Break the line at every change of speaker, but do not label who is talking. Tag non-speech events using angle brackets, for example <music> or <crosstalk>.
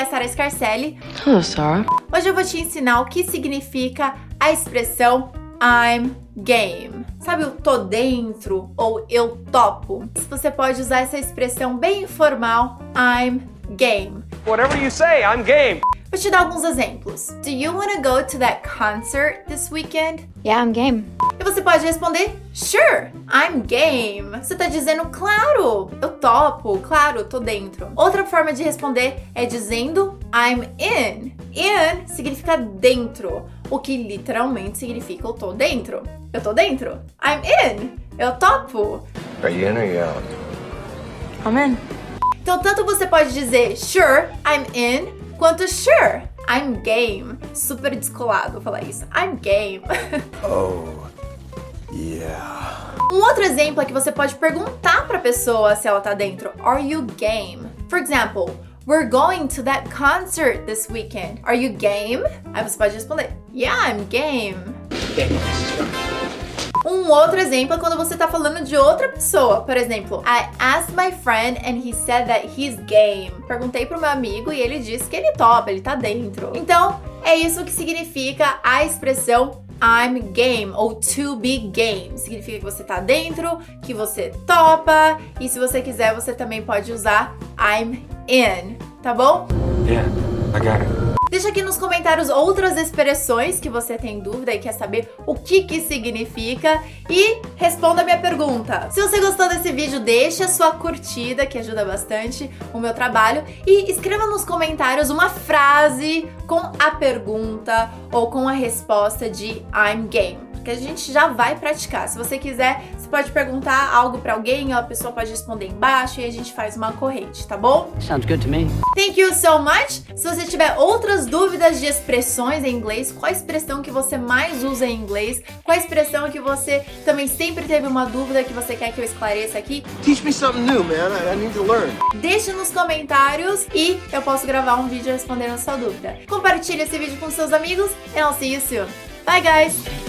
é a Sara Scarcelli.
Hello, Sarah.
Hoje eu vou te ensinar o que significa a expressão I'm game. Sabe o tô dentro ou eu topo? Você pode usar essa expressão bem informal, I'm game.
Whatever you say, I'm game.
Vou te dar alguns exemplos. Do you want to go to that concert this weekend?
Yeah, I'm game.
E você pode responder, Sure, I'm game. Você tá dizendo, claro, eu topo, claro, tô dentro. Outra forma de responder é dizendo I'm in. In significa dentro, o que literalmente significa eu tô dentro. Eu tô dentro. I'm in. Eu topo.
Are you in or you out?
I'm in.
Então, tanto você pode dizer sure, I'm in, quanto sure, I'm game. Super descolado falar isso. I'm game. <laughs>
Oh, yeah.
Um outro exemplo é que você pode perguntar pra pessoa se ela tá dentro. Are you game? For example, we're going to that concert this weekend. Are you game? Aí você pode responder, Yeah, I'm game. Um outro exemplo é quando você tá falando de outra pessoa. Por exemplo, I asked my friend and he said that he's game. Perguntei pro meu amigo e ele disse que ele topa, ele tá dentro. Então, é isso que significa a expressão I'm game ou to be game. Significa que você tá dentro, que você topa e se você quiser você também pode usar I'm in, tá bom?
Yeah, I got it.
Deixa aqui nos comentários outras expressões que você tem dúvida e quer saber o que que significa e responda a minha pergunta. Se você gostou desse vídeo, deixa sua curtida, que ajuda bastante o meu trabalho, e escreva nos comentários uma frase com a pergunta ou com a resposta de I'm game que a gente já vai praticar. Se você quiser, pode perguntar algo para alguém, a pessoa pode responder embaixo e a gente faz uma corrente, tá bom?
Sounds good to me.
Thank you so much. Se você tiver outras dúvidas de expressões em inglês, qual a expressão que você mais usa em inglês? Qual a expressão que você também sempre teve uma dúvida que você quer que eu esclareça aqui?
Teach me something new, man. I, I need to learn.
Deixe nos comentários e eu posso gravar um vídeo respondendo a sua dúvida. Compartilhe esse vídeo com seus amigos and I'll see you soon. Bye guys!